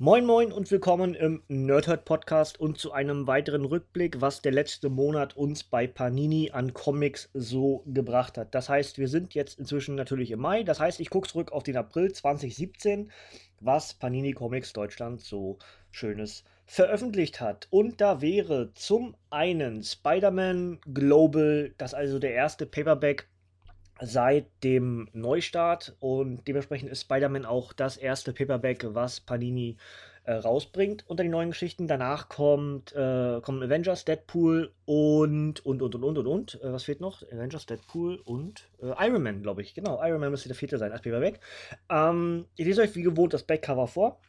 Moin Moin und willkommen im Nerdhurt Podcast und zu einem weiteren Rückblick, was der letzte Monat uns bei Panini an Comics so gebracht hat. Das heißt, wir sind jetzt inzwischen natürlich im Mai. Das heißt, ich gucke zurück auf den April 2017, was Panini Comics Deutschland so Schönes veröffentlicht hat. Und da wäre zum einen Spider-Man Global, das also der erste Paperback seit dem Neustart und dementsprechend ist Spider-Man auch das erste Paperback, was Panini äh, rausbringt unter die neuen Geschichten. Danach kommt, äh, kommen Avengers, Deadpool und und und und und und und. Äh, was fehlt noch? Avengers, Deadpool und äh, Iron Man, glaube ich. Genau, Iron Man müsste der vierte sein als Paperback. Ähm, ich lese euch wie gewohnt das Backcover vor.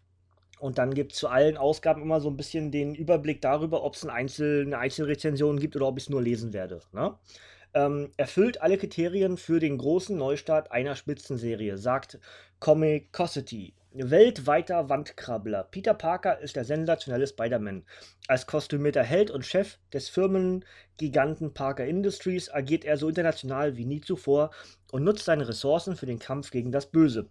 Und dann gibt es zu allen Ausgaben immer so ein bisschen den Überblick darüber, ob es ein Einzel, eine Einzelrezension gibt oder ob ich es nur lesen werde. Ne? Ähm, erfüllt alle Kriterien für den großen Neustart einer Spitzenserie, sagt Comicosity. Weltweiter Wandkrabbler. Peter Parker ist der sensationelle Spider-Man. Als kostümierter Held und Chef des Firmengiganten Parker Industries agiert er so international wie nie zuvor und nutzt seine Ressourcen für den Kampf gegen das Böse.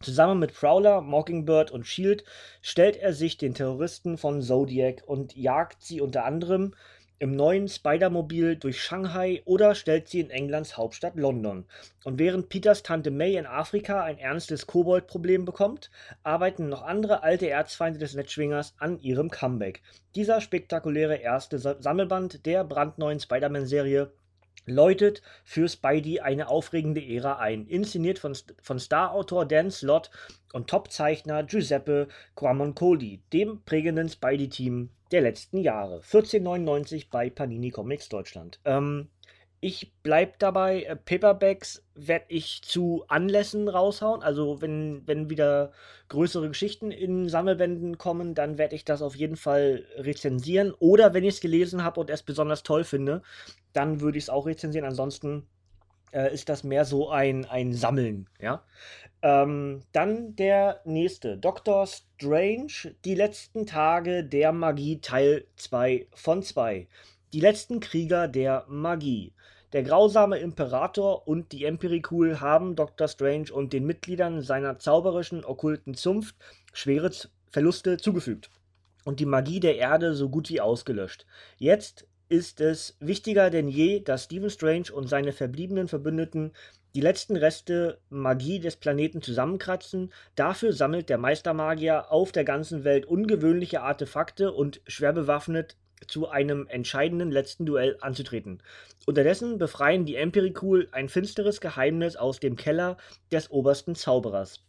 Zusammen mit Prowler, Mockingbird und Shield stellt er sich den Terroristen von Zodiac und jagt sie unter anderem im neuen Spider-Mobil durch Shanghai oder stellt sie in Englands Hauptstadt London. Und während Peters Tante May in Afrika ein ernstes Kobold-Problem bekommt, arbeiten noch andere alte Erzfeinde des Netzschwingers an ihrem Comeback. Dieser spektakuläre erste Sammelband der brandneuen Spider-Man-Serie läutet für Spidey eine aufregende Ära ein. Inszeniert von, von Star-Autor Dan Slott und Top-Zeichner Giuseppe Guamoncoli, dem prägenden Spidey-Team der letzten Jahre. 14,99 bei Panini Comics Deutschland. Ähm, ich bleib dabei, äh, Paperbacks werde ich zu Anlässen raushauen. Also wenn, wenn wieder größere Geschichten in Sammelbänden kommen, dann werde ich das auf jeden Fall rezensieren. Oder wenn ich es gelesen habe und es besonders toll finde, dann würde ich es auch rezensieren. Ansonsten äh, ist das mehr so ein, ein Sammeln, ja. Ähm, dann der nächste, Doctor Strange, die letzten Tage der Magie, Teil 2 von 2. Die letzten Krieger der Magie. Der grausame Imperator und die Empirikul haben Dr. Strange und den Mitgliedern seiner zauberischen, okkulten Zunft schwere Verluste zugefügt und die Magie der Erde so gut wie ausgelöscht. Jetzt ist es wichtiger denn je, dass Stephen Strange und seine verbliebenen Verbündeten die letzten Reste Magie des Planeten zusammenkratzen. Dafür sammelt der Meistermagier auf der ganzen Welt ungewöhnliche Artefakte und schwer bewaffnet zu einem entscheidenden letzten Duell anzutreten. Unterdessen befreien die Empirikul ein finsteres Geheimnis aus dem Keller des obersten Zauberers.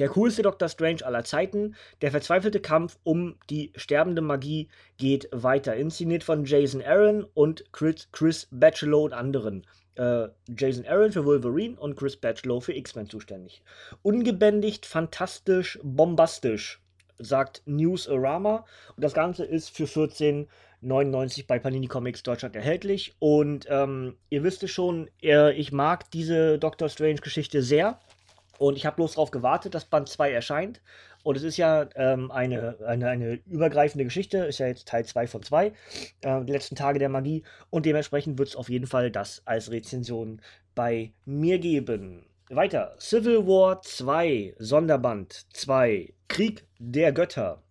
Der coolste Dr. Strange aller Zeiten, der verzweifelte Kampf um die sterbende Magie geht weiter. Inszeniert von Jason Aaron und Chris, Chris Bachelot und anderen. Äh, Jason Aaron für Wolverine und Chris Bachelot für X-Men zuständig. Ungebändigt, fantastisch, bombastisch, sagt Newsarama. Und das Ganze ist für 14,99 bei Panini Comics Deutschland erhältlich. Und ähm, ihr wisst es schon, ich mag diese Doctor Strange-Geschichte sehr. Und ich habe bloß darauf gewartet, dass Band 2 erscheint. Und es ist ja ähm, eine, eine, eine übergreifende Geschichte, ist ja jetzt Teil 2 von 2, äh, die letzten Tage der Magie. Und dementsprechend wird es auf jeden Fall das als Rezension bei mir geben. Weiter. Civil War 2, Sonderband 2, Krieg der Götter.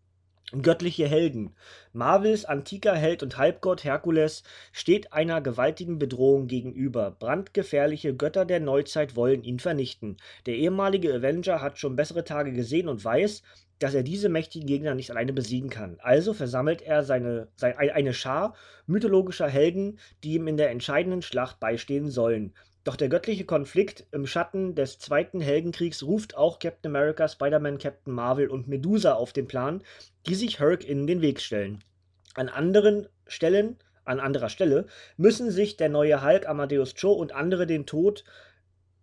Göttliche Helden. Marvels antiker Held und Halbgott Herkules steht einer gewaltigen Bedrohung gegenüber. Brandgefährliche Götter der Neuzeit wollen ihn vernichten. Der ehemalige Avenger hat schon bessere Tage gesehen und weiß, dass er diese mächtigen Gegner nicht alleine besiegen kann. Also versammelt er seine, seine, eine Schar mythologischer Helden, die ihm in der entscheidenden Schlacht beistehen sollen. Doch der göttliche Konflikt im Schatten des Zweiten Heldenkriegs ruft auch Captain America, Spider-Man, Captain Marvel und Medusa auf den Plan, die sich Herc in den Weg stellen. An anderen Stellen, an anderer Stelle, müssen sich der neue Hulk, Amadeus Cho und andere den Tod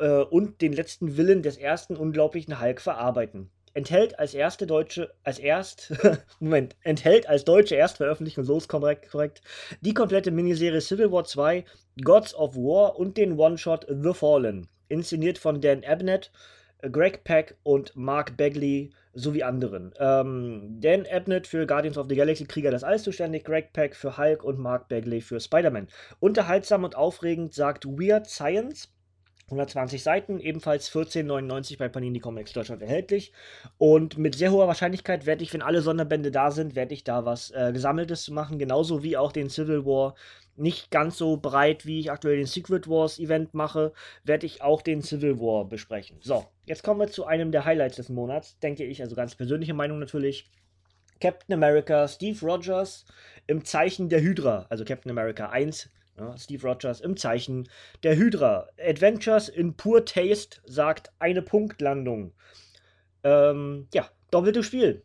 äh, und den letzten Willen des ersten unglaublichen Hulk verarbeiten enthält als erste deutsche, als erst, Moment, enthält als deutsche Erstveröffentlichung, so ist korrekt, korrekt, die komplette Miniserie Civil War 2, Gods of War und den One-Shot The Fallen, inszeniert von Dan Abnett, Greg Peck und Mark Bagley sowie anderen. Ähm, Dan Abnett für Guardians of the Galaxy Krieger des Alls zuständig, Greg Peck für Hulk und Mark Bagley für Spider-Man. Unterhaltsam und aufregend sagt Weird Science 120 Seiten, ebenfalls 14,99 bei Panini Comics Deutschland erhältlich. Und mit sehr hoher Wahrscheinlichkeit werde ich, wenn alle Sonderbände da sind, werde ich da was äh, Gesammeltes machen, genauso wie auch den Civil War. Nicht ganz so breit, wie ich aktuell den Secret Wars Event mache, werde ich auch den Civil War besprechen. So, jetzt kommen wir zu einem der Highlights des Monats, denke ich, also ganz persönliche Meinung natürlich. Captain America, Steve Rogers im Zeichen der Hydra, also Captain America 1, ja, Steve Rogers im Zeichen der Hydra. Adventures in Pure Taste sagt eine Punktlandung. Ähm, ja, doppeltes Spiel.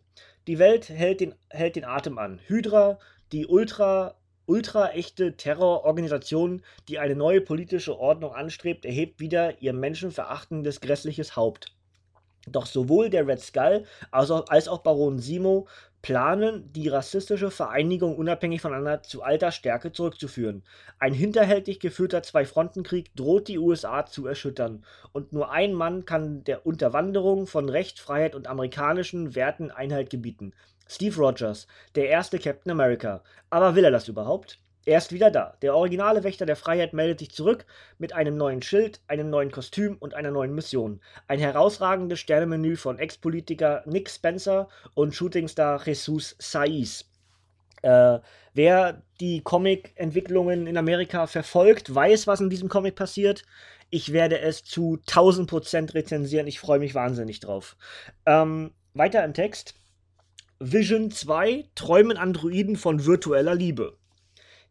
Die Welt hält den, hält den Atem an. Hydra, die ultra, ultra echte Terrororganisation, die eine neue politische Ordnung anstrebt, erhebt wieder ihr menschenverachtendes, grässliches Haupt. Doch sowohl der Red Skull als auch, als auch Baron Simo planen, die rassistische Vereinigung unabhängig voneinander zu alter Stärke zurückzuführen. Ein hinterhältig geführter Zwei-Fronten-Krieg droht die USA zu erschüttern, und nur ein Mann kann der Unterwanderung von Recht, Freiheit und amerikanischen Werten Einhalt gebieten. Steve Rogers, der erste Captain America. Aber will er das überhaupt? Er ist wieder da. Der originale Wächter der Freiheit meldet sich zurück mit einem neuen Schild, einem neuen Kostüm und einer neuen Mission. Ein herausragendes Sternemenü von Ex-Politiker Nick Spencer und Shootingstar Jesus Saiz. Äh, wer die Comic-Entwicklungen in Amerika verfolgt, weiß, was in diesem Comic passiert. Ich werde es zu 1000% rezensieren. Ich freue mich wahnsinnig drauf. Ähm, weiter im Text. Vision 2 träumen Androiden von virtueller Liebe.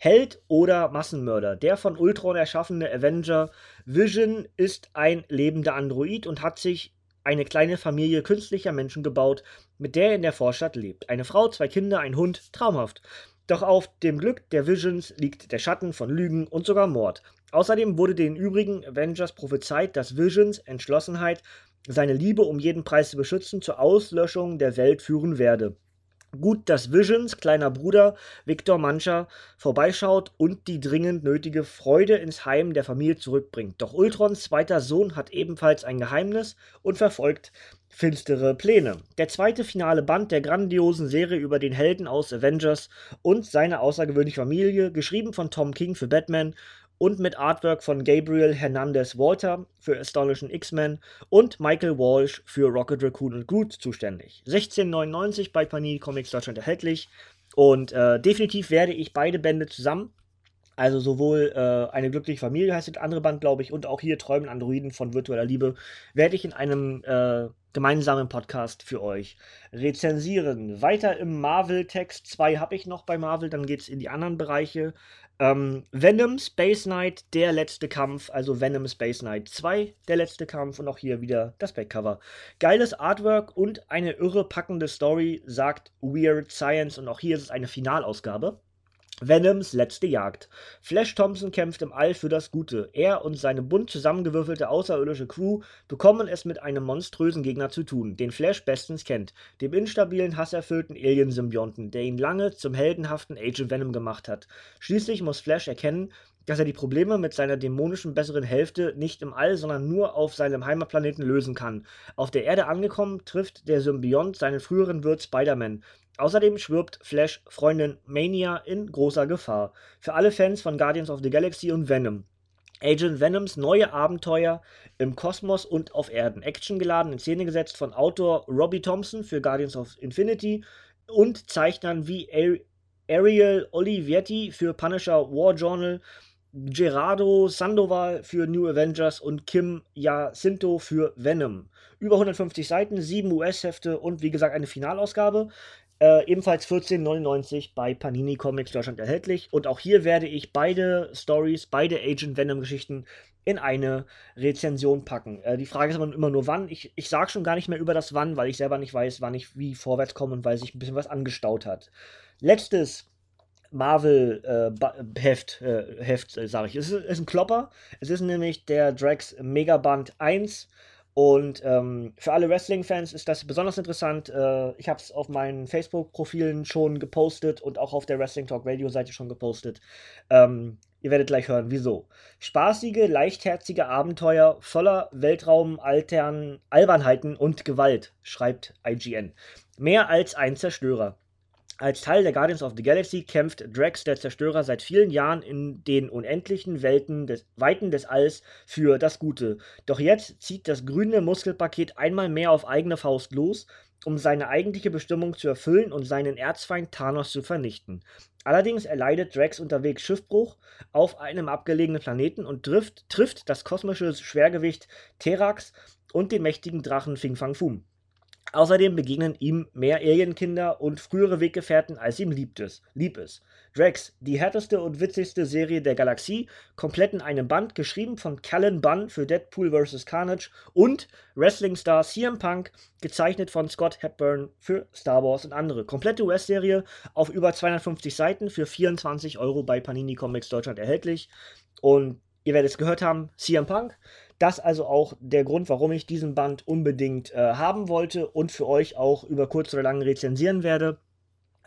Held oder Massenmörder. Der von Ultron erschaffene Avenger Vision ist ein lebender Android und hat sich eine kleine Familie künstlicher Menschen gebaut, mit der er in der Vorstadt lebt. Eine Frau, zwei Kinder, ein Hund, traumhaft. Doch auf dem Glück der Visions liegt der Schatten von Lügen und sogar Mord. Außerdem wurde den übrigen Avengers prophezeit, dass Visions Entschlossenheit, seine Liebe um jeden Preis zu beschützen, zur Auslöschung der Welt führen werde. Gut, dass Visions kleiner Bruder Victor Mancha vorbeischaut und die dringend nötige Freude ins Heim der Familie zurückbringt. Doch Ultrons zweiter Sohn hat ebenfalls ein Geheimnis und verfolgt finstere Pläne. Der zweite finale Band der grandiosen Serie über den Helden aus Avengers und seine außergewöhnliche Familie, geschrieben von Tom King für Batman und mit Artwork von Gabriel Hernandez Walter für Astonishing X-Men und Michael Walsh für Rocket Raccoon und Groot zuständig. 16,99 bei Panini Comics Deutschland erhältlich und äh, definitiv werde ich beide Bände zusammen also sowohl äh, eine glückliche Familie heißt das andere Band, glaube ich, und auch hier Träumen Androiden von virtueller Liebe werde ich in einem äh, gemeinsamen Podcast für euch rezensieren. Weiter im Marvel-Text. Zwei habe ich noch bei Marvel, dann geht es in die anderen Bereiche. Ähm, Venom Space Knight, der letzte Kampf, also Venom Space Knight 2, der letzte Kampf und auch hier wieder das Backcover. Geiles Artwork und eine irre packende Story, sagt Weird Science und auch hier ist es eine Finalausgabe. Venoms letzte Jagd. Flash Thompson kämpft im All für das Gute. Er und seine bunt zusammengewürfelte außerirdische Crew bekommen es mit einem monströsen Gegner zu tun, den Flash bestens kennt, dem instabilen, hasserfüllten Alien-Symbionten, der ihn lange zum heldenhaften Agent Venom gemacht hat. Schließlich muss Flash erkennen, dass er die Probleme mit seiner dämonischen besseren Hälfte nicht im All, sondern nur auf seinem Heimatplaneten lösen kann. Auf der Erde angekommen, trifft der Symbiont seinen früheren Wirt Spider-Man, Außerdem schwirbt Flash Freundin Mania in großer Gefahr. Für alle Fans von Guardians of the Galaxy und Venom. Agent Venoms neue Abenteuer im Kosmos und auf Erden. Actiongeladen in Szene gesetzt von Autor Robbie Thompson für Guardians of Infinity und Zeichnern wie Ariel Olivetti für Punisher War Journal, Gerardo Sandoval für New Avengers und Kim Jacinto für Venom. Über 150 Seiten, 7 US-Hefte und wie gesagt eine Finalausgabe. Äh, ebenfalls 14,99 bei Panini Comics Deutschland erhältlich. Und auch hier werde ich beide Stories, beide Agent Venom Geschichten in eine Rezension packen. Äh, die Frage ist aber immer nur wann. Ich, ich sage schon gar nicht mehr über das wann, weil ich selber nicht weiß, wann ich wie vorwärts komme und weil sich ein bisschen was angestaut hat. Letztes Marvel-Heft, äh, äh, Heft, äh, sage ich. Es ist, ist, ein Klopper. Es ist nämlich der Drax Megaband 1 und ähm, für alle Wrestling-Fans ist das besonders interessant. Äh, ich habe es auf meinen Facebook-Profilen schon gepostet und auch auf der Wrestling Talk Radio-Seite schon gepostet. Ähm, ihr werdet gleich hören, wieso. Spaßige, leichtherzige Abenteuer voller Weltraum, Altern, Albernheiten und Gewalt, schreibt IGN. Mehr als ein Zerstörer. Als Teil der Guardians of the Galaxy kämpft Drax der Zerstörer seit vielen Jahren in den unendlichen Welten des Weiten des Alls für das Gute. Doch jetzt zieht das grüne Muskelpaket einmal mehr auf eigene Faust los, um seine eigentliche Bestimmung zu erfüllen und seinen Erzfeind Thanos zu vernichten. Allerdings erleidet Drax unterwegs Schiffbruch auf einem abgelegenen Planeten und trifft, trifft das kosmische Schwergewicht Terax und den mächtigen Drachen Fing Fang Fum. Außerdem begegnen ihm mehr Alienkinder und frühere Weggefährten, als ihm lieb ist. lieb ist. Drax, die härteste und witzigste Serie der Galaxie, komplett in einem Band, geschrieben von Callan Bunn für Deadpool vs. Carnage und Wrestling-Star CM Punk, gezeichnet von Scott Hepburn für Star Wars und andere. Komplette US-Serie auf über 250 Seiten für 24 Euro bei Panini Comics Deutschland erhältlich. Und ihr werdet es gehört haben, CM Punk das also auch der Grund, warum ich diesen Band unbedingt äh, haben wollte und für euch auch über kurz oder lang rezensieren werde.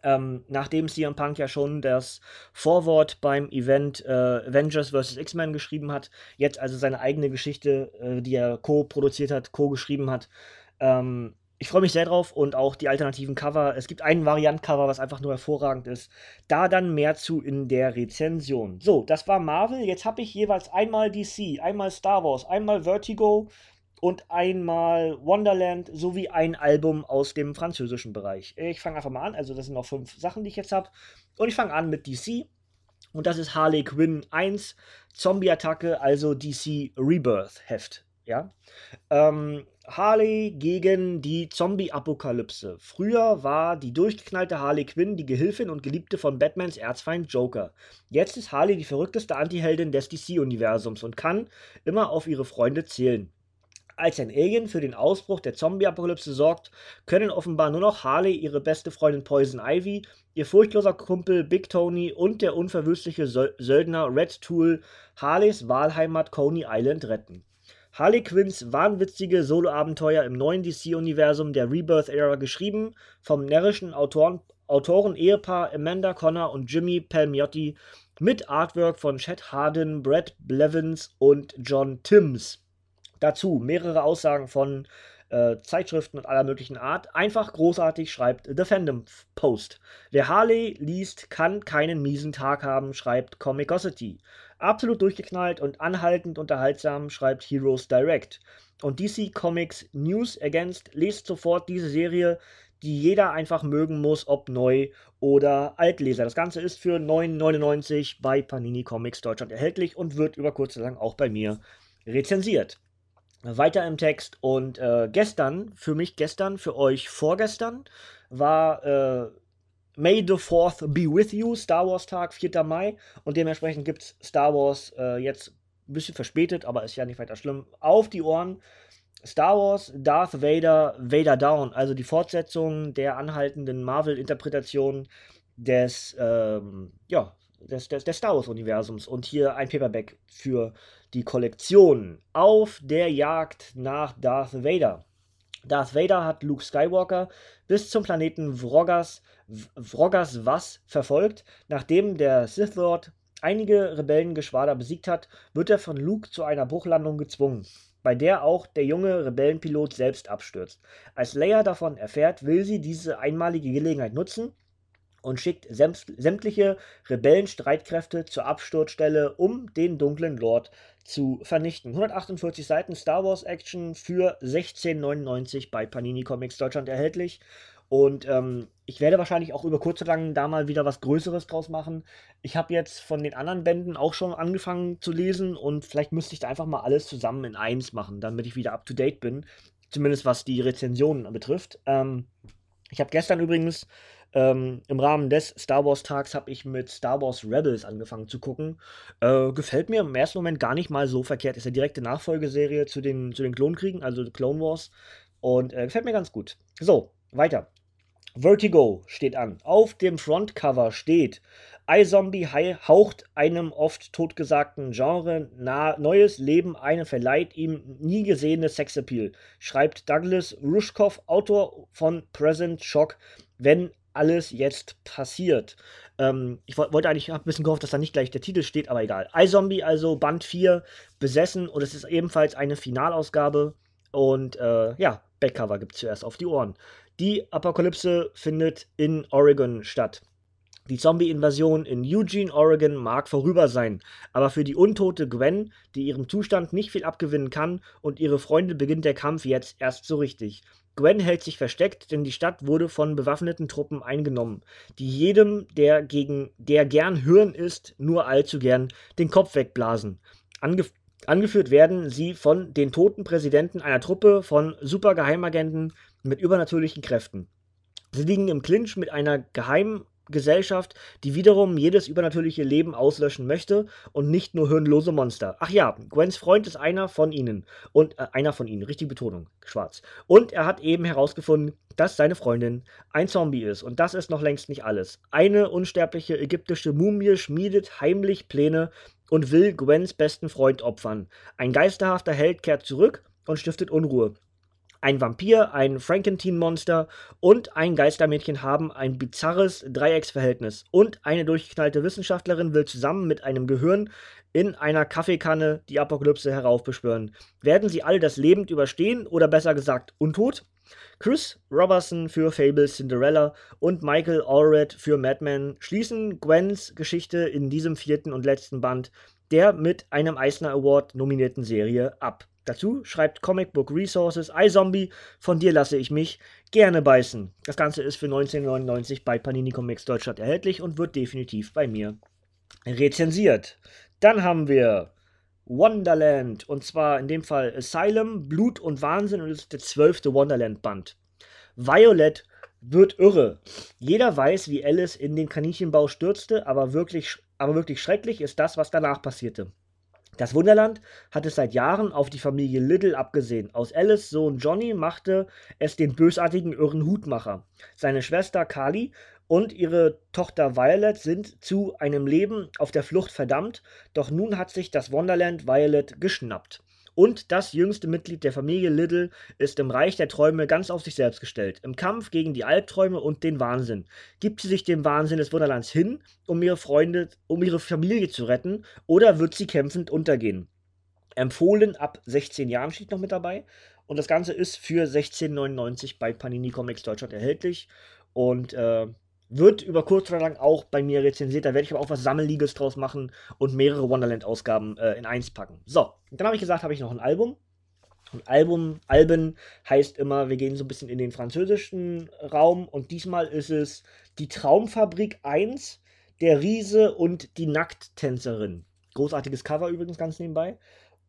Ähm, nachdem CM Punk ja schon das Vorwort beim Event äh, Avengers vs. X-Men geschrieben hat, jetzt also seine eigene Geschichte, äh, die er co-produziert hat, co-geschrieben hat, ähm, ich freue mich sehr drauf und auch die alternativen Cover. Es gibt einen Variant-Cover, was einfach nur hervorragend ist. Da dann mehr zu in der Rezension. So, das war Marvel. Jetzt habe ich jeweils einmal DC, einmal Star Wars, einmal Vertigo und einmal Wonderland sowie ein Album aus dem französischen Bereich. Ich fange einfach mal an. Also, das sind noch fünf Sachen, die ich jetzt habe. Und ich fange an mit DC. Und das ist Harley Quinn 1, Zombie-Attacke, also DC Rebirth Heft. Ja. Ähm, Harley gegen die Zombie-Apokalypse. Früher war die durchgeknallte Harley Quinn die Gehilfin und Geliebte von Batmans Erzfeind Joker. Jetzt ist Harley die verrückteste Antiheldin des DC-Universums und kann immer auf ihre Freunde zählen. Als ein Alien für den Ausbruch der Zombie-Apokalypse sorgt, können offenbar nur noch Harley, ihre beste Freundin Poison Ivy, ihr furchtloser Kumpel Big Tony und der unverwüstliche Söldner Red Tool Harleys Wahlheimat Coney Island retten. Harley Quinns wahnwitzige Soloabenteuer im neuen DC-Universum der Rebirth-Ära geschrieben vom närrischen Autoren, Autoren-Ehepaar Amanda Connor und Jimmy Palmiotti mit Artwork von Chad Hardin, Brad Blevins und John Timms. Dazu mehrere Aussagen von äh, Zeitschriften und aller möglichen Art. Einfach großartig schreibt The Fandom Post. Wer Harley liest, kann keinen miesen Tag haben, schreibt Comicosity. Absolut durchgeknallt und anhaltend unterhaltsam, schreibt Heroes Direct. Und DC Comics News ergänzt, lest sofort diese Serie, die jeder einfach mögen muss, ob neu oder Altleser. Das Ganze ist für 9,99 bei Panini Comics Deutschland erhältlich und wird über kurz oder lang auch bei mir rezensiert. Weiter im Text und äh, gestern, für mich gestern, für euch vorgestern, war äh, May the 4th be with you, Star Wars Tag, 4. Mai. Und dementsprechend gibt es Star Wars äh, jetzt ein bisschen verspätet, aber ist ja nicht weiter schlimm, auf die Ohren. Star Wars, Darth Vader, Vader Down, also die Fortsetzung der anhaltenden Marvel-Interpretation des, ähm, ja, des, des, des Star Wars-Universums. Und hier ein Paperback für die Kollektion. Auf der Jagd nach Darth Vader. Darth Vader hat Luke Skywalker bis zum Planeten Vrogas, Vrogas Was verfolgt. Nachdem der Sith Lord einige Rebellengeschwader besiegt hat, wird er von Luke zu einer Bruchlandung gezwungen, bei der auch der junge Rebellenpilot selbst abstürzt. Als Leia davon erfährt, will sie diese einmalige Gelegenheit nutzen und schickt sämtliche Rebellenstreitkräfte zur Absturzstelle, um den dunklen Lord zu vernichten. 148 Seiten Star Wars Action für 16,99 bei Panini Comics Deutschland erhältlich. Und ähm, ich werde wahrscheinlich auch über kurz oder lang da mal wieder was Größeres draus machen. Ich habe jetzt von den anderen Bänden auch schon angefangen zu lesen und vielleicht müsste ich da einfach mal alles zusammen in eins machen, damit ich wieder up to date bin. Zumindest was die Rezensionen betrifft. Ähm, ich habe gestern übrigens ähm, Im Rahmen des Star Wars Tags habe ich mit Star Wars Rebels angefangen zu gucken. Äh, gefällt mir im ersten Moment gar nicht mal so verkehrt. Ist eine direkte Nachfolgeserie zu den, zu den Klonkriegen, also Clone Wars. Und äh, gefällt mir ganz gut. So, weiter. Vertigo steht an. Auf dem Frontcover steht, iZombie haucht einem oft totgesagten Genre neues Leben ein verleiht ihm nie gesehenes Sexappeal, schreibt Douglas Rushkoff, Autor von Present Shock, wenn alles jetzt passiert. Ähm, ich wollte eigentlich, habe ein bisschen gehofft, dass da nicht gleich der Titel steht, aber egal. iZombie, also Band 4, besessen und es ist ebenfalls eine Finalausgabe und äh, ja, Backcover gibt es zuerst auf die Ohren. Die Apokalypse findet in Oregon statt. Die Zombie-Invasion in Eugene, Oregon mag vorüber sein, aber für die untote Gwen, die ihrem Zustand nicht viel abgewinnen kann, und ihre Freunde beginnt der Kampf jetzt erst so richtig. Gwen hält sich versteckt, denn die Stadt wurde von bewaffneten Truppen eingenommen, die jedem, der gegen der gern Hirn ist, nur allzu gern den Kopf wegblasen. Angef angeführt werden sie von den toten Präsidenten einer Truppe von Supergeheimagenten mit übernatürlichen Kräften. Sie liegen im Clinch mit einer geheimen Gesellschaft, die wiederum jedes übernatürliche Leben auslöschen möchte und nicht nur hirnlose Monster. Ach ja, Gwens Freund ist einer von ihnen. Und äh, einer von ihnen, richtige Betonung, schwarz. Und er hat eben herausgefunden, dass seine Freundin ein Zombie ist. Und das ist noch längst nicht alles. Eine unsterbliche ägyptische Mumie schmiedet heimlich Pläne und will Gwens besten Freund opfern. Ein geisterhafter Held kehrt zurück und stiftet Unruhe. Ein Vampir, ein Frankenteen-Monster und ein Geistermädchen haben ein bizarres Dreiecksverhältnis. Und eine durchgeknallte Wissenschaftlerin will zusammen mit einem Gehirn in einer Kaffeekanne die Apokalypse heraufbeschwören. Werden sie alle das lebend überstehen oder besser gesagt untot? Chris Robertson für Fable Cinderella und Michael Allred für Madman schließen Gwens Geschichte in diesem vierten und letzten Band der mit einem Eisner Award nominierten Serie ab. Dazu schreibt Comic Book Resources, iZombie, von dir lasse ich mich gerne beißen. Das Ganze ist für 1999 bei Panini Comics Deutschland erhältlich und wird definitiv bei mir rezensiert. Dann haben wir Wonderland und zwar in dem Fall Asylum, Blut und Wahnsinn und das ist der zwölfte Wonderland-Band. Violet wird irre. Jeder weiß, wie Alice in den Kaninchenbau stürzte, aber wirklich, aber wirklich schrecklich ist das, was danach passierte. Das Wunderland hat es seit Jahren auf die Familie Little abgesehen. Aus Alice Sohn Johnny machte es den bösartigen irren Hutmacher. Seine Schwester Kali und ihre Tochter Violet sind zu einem Leben auf der Flucht verdammt, doch nun hat sich das Wonderland Violet geschnappt. Und das jüngste Mitglied der Familie Little ist im Reich der Träume ganz auf sich selbst gestellt. Im Kampf gegen die Albträume und den Wahnsinn. Gibt sie sich dem Wahnsinn des Wunderlands hin, um ihre Freunde, um ihre Familie zu retten, oder wird sie kämpfend untergehen? Empfohlen ab 16 Jahren steht noch mit dabei. Und das Ganze ist für 16,99 bei Panini Comics Deutschland erhältlich. Und äh, wird über kurz oder lang auch bei mir rezensiert. Da werde ich aber auch was Sammelliges draus machen und mehrere Wonderland-Ausgaben äh, in eins packen. So, dann habe ich gesagt, habe ich noch ein Album. Und Album, Alben heißt immer, wir gehen so ein bisschen in den französischen Raum und diesmal ist es die Traumfabrik 1, der Riese und die Nackttänzerin. Großartiges Cover übrigens ganz nebenbei.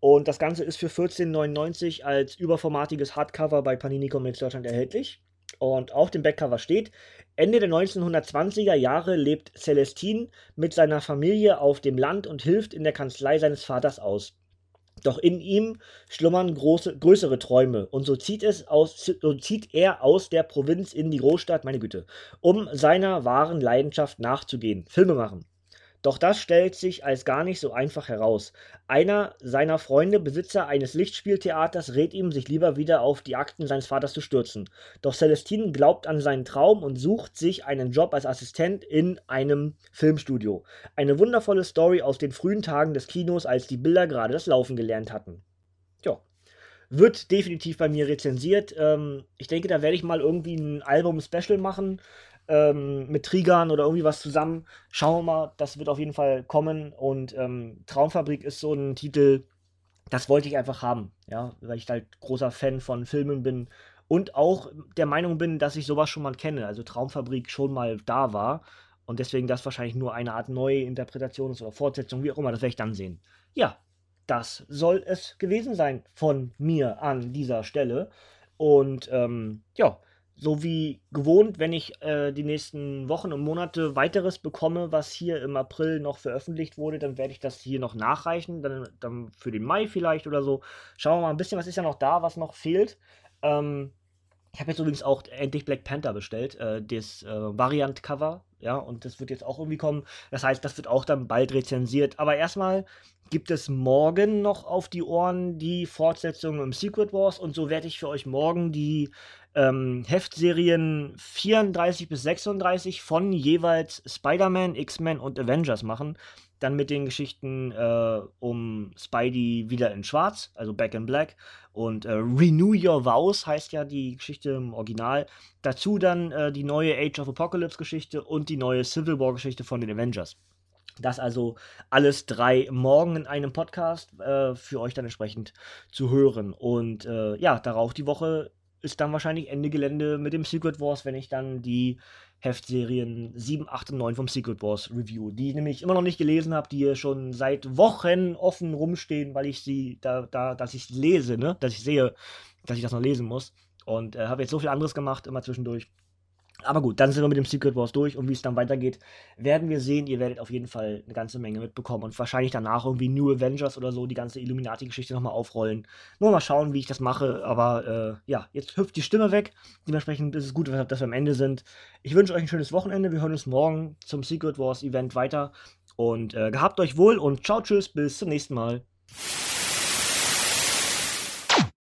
Und das Ganze ist für 14,99 als überformatiges Hardcover bei Panini Comics Deutschland erhältlich. Und auf dem Backcover steht, Ende der 1920er Jahre lebt Celestine mit seiner Familie auf dem Land und hilft in der Kanzlei seines Vaters aus. Doch in ihm schlummern große, größere Träume und so zieht, es aus, so zieht er aus der Provinz in die Großstadt, meine Güte, um seiner wahren Leidenschaft nachzugehen, Filme machen. Doch das stellt sich als gar nicht so einfach heraus. Einer seiner Freunde, Besitzer eines Lichtspieltheaters, rät ihm, sich lieber wieder auf die Akten seines Vaters zu stürzen. Doch Celestine glaubt an seinen Traum und sucht sich einen Job als Assistent in einem Filmstudio. Eine wundervolle Story aus den frühen Tagen des Kinos, als die Bilder gerade das Laufen gelernt hatten. Ja. Wird definitiv bei mir rezensiert. Ähm, ich denke, da werde ich mal irgendwie ein Album-Special machen ähm, mit Triggern oder irgendwie was zusammen. Schauen wir mal, das wird auf jeden Fall kommen. Und ähm, Traumfabrik ist so ein Titel, das wollte ich einfach haben, ja, weil ich halt großer Fan von Filmen bin und auch der Meinung bin, dass ich sowas schon mal kenne, also Traumfabrik schon mal da war und deswegen das wahrscheinlich nur eine Art neue Interpretation ist oder Fortsetzung, wie auch immer, das werde ich dann sehen. Ja, das soll es gewesen sein von mir an dieser Stelle und ähm, ja, so wie gewohnt, wenn ich äh, die nächsten Wochen und Monate weiteres bekomme, was hier im April noch veröffentlicht wurde, dann werde ich das hier noch nachreichen, dann, dann für den Mai vielleicht oder so. Schauen wir mal ein bisschen, was ist ja noch da, was noch fehlt. Ähm, ich habe jetzt übrigens auch endlich Black Panther bestellt, äh, das äh, Variant-Cover, ja, und das wird jetzt auch irgendwie kommen. Das heißt, das wird auch dann bald rezensiert. Aber erstmal gibt es morgen noch auf die Ohren die Fortsetzung im Secret Wars und so werde ich für euch morgen die ähm, Heftserien 34 bis 36 von jeweils Spider-Man, X-Men und Avengers machen. Dann mit den Geschichten äh, um Spidey wieder in Schwarz, also Back in Black. Und äh, Renew Your Vows heißt ja die Geschichte im Original. Dazu dann äh, die neue Age of Apocalypse Geschichte und die neue Civil War Geschichte von den Avengers. Das also alles drei morgen in einem Podcast äh, für euch dann entsprechend zu hören. Und äh, ja, darauf die Woche ist dann wahrscheinlich Ende Gelände mit dem Secret Wars, wenn ich dann die Heftserien 7, 8 und 9 vom Secret Wars review, die ich nämlich immer noch nicht gelesen habe, die schon seit Wochen offen rumstehen, weil ich sie da, da, dass ich lese, ne? Dass ich sehe, dass ich das noch lesen muss. Und äh, habe jetzt so viel anderes gemacht, immer zwischendurch. Aber gut, dann sind wir mit dem Secret Wars durch und wie es dann weitergeht, werden wir sehen. Ihr werdet auf jeden Fall eine ganze Menge mitbekommen und wahrscheinlich danach irgendwie New Avengers oder so die ganze Illuminati-Geschichte nochmal aufrollen. Nur mal schauen, wie ich das mache. Aber äh, ja, jetzt hüpft die Stimme weg. Dementsprechend ist es gut, dass wir am Ende sind. Ich wünsche euch ein schönes Wochenende. Wir hören uns morgen zum Secret Wars Event weiter. Und äh, gehabt euch wohl und ciao, tschüss, bis zum nächsten Mal.